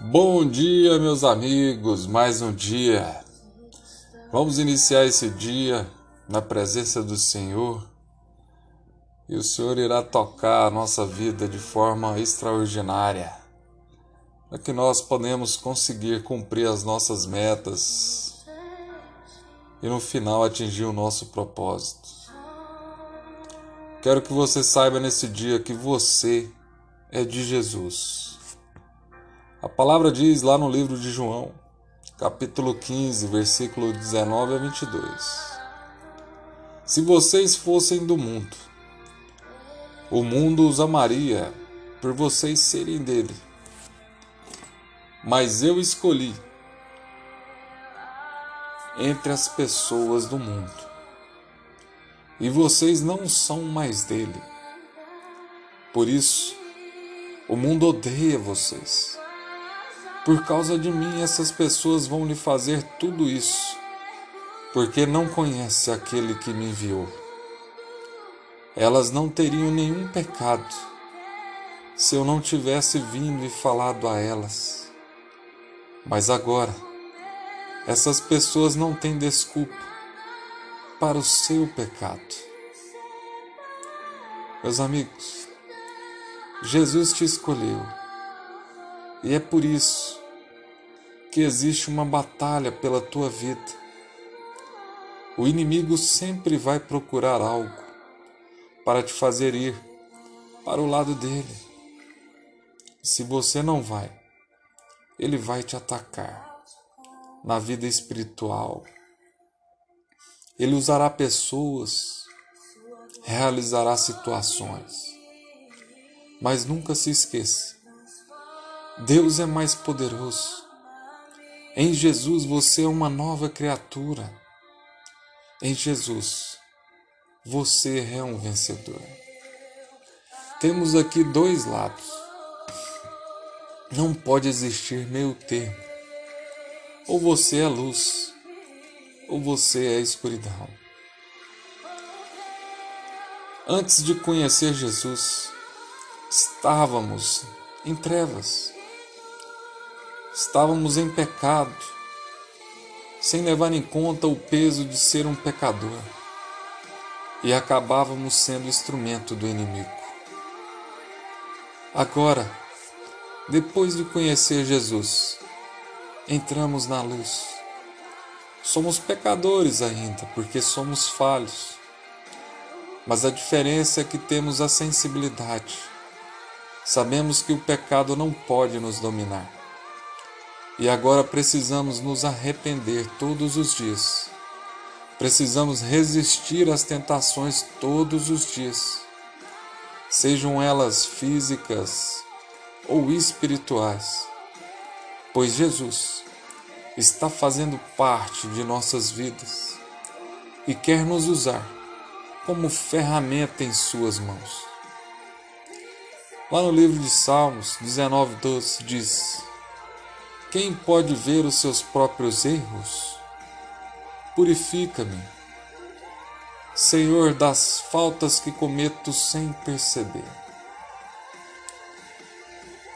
Bom dia, meus amigos, mais um dia. Vamos iniciar esse dia na presença do Senhor e o Senhor irá tocar a nossa vida de forma extraordinária, para que nós podemos conseguir cumprir as nossas metas e no final atingir o nosso propósito. Quero que você saiba nesse dia que você é de Jesus. A palavra diz lá no livro de João, capítulo 15, versículo 19 a 22. Se vocês fossem do mundo, o mundo os amaria por vocês serem dele. Mas eu escolhi entre as pessoas do mundo. E vocês não são mais dele. Por isso, o mundo odeia vocês. Por causa de mim, essas pessoas vão lhe fazer tudo isso, porque não conhece aquele que me enviou. Elas não teriam nenhum pecado se eu não tivesse vindo e falado a elas. Mas agora, essas pessoas não têm desculpa para o seu pecado. Meus amigos, Jesus te escolheu e é por isso que existe uma batalha pela tua vida. O inimigo sempre vai procurar algo para te fazer ir para o lado dele. Se você não vai, ele vai te atacar na vida espiritual. Ele usará pessoas, realizará situações. Mas nunca se esqueça Deus é mais poderoso. Em Jesus você é uma nova criatura. Em Jesus você é um vencedor. Temos aqui dois lados. Não pode existir meio termo. Ou você é luz, ou você é escuridão. Antes de conhecer Jesus, estávamos em trevas. Estávamos em pecado, sem levar em conta o peso de ser um pecador, e acabávamos sendo instrumento do inimigo. Agora, depois de conhecer Jesus, entramos na luz. Somos pecadores ainda, porque somos falhos. Mas a diferença é que temos a sensibilidade. Sabemos que o pecado não pode nos dominar e agora precisamos nos arrepender todos os dias. Precisamos resistir às tentações todos os dias, sejam elas físicas ou espirituais, pois Jesus está fazendo parte de nossas vidas e quer nos usar como ferramenta em Suas mãos. Lá no livro de Salmos 19, 12 diz: quem pode ver os seus próprios erros? Purifica-me, Senhor, das faltas que cometo sem perceber.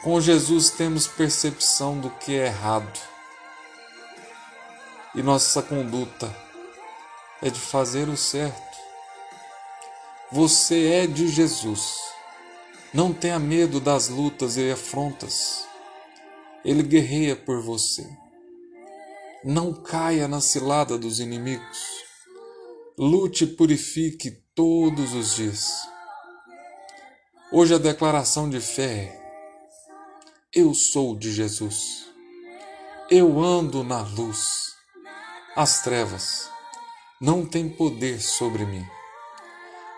Com Jesus temos percepção do que é errado e nossa conduta é de fazer o certo. Você é de Jesus. Não tenha medo das lutas e afrontas. Ele guerreia por você. Não caia na cilada dos inimigos. Lute e purifique todos os dias. Hoje a declaração de fé é: Eu sou de Jesus. Eu ando na luz. As trevas não têm poder sobre mim,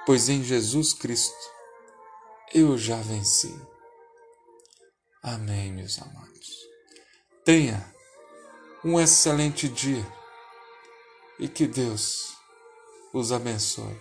pois em Jesus Cristo eu já venci. Amém, meus amados. Tenha um excelente dia e que Deus os abençoe.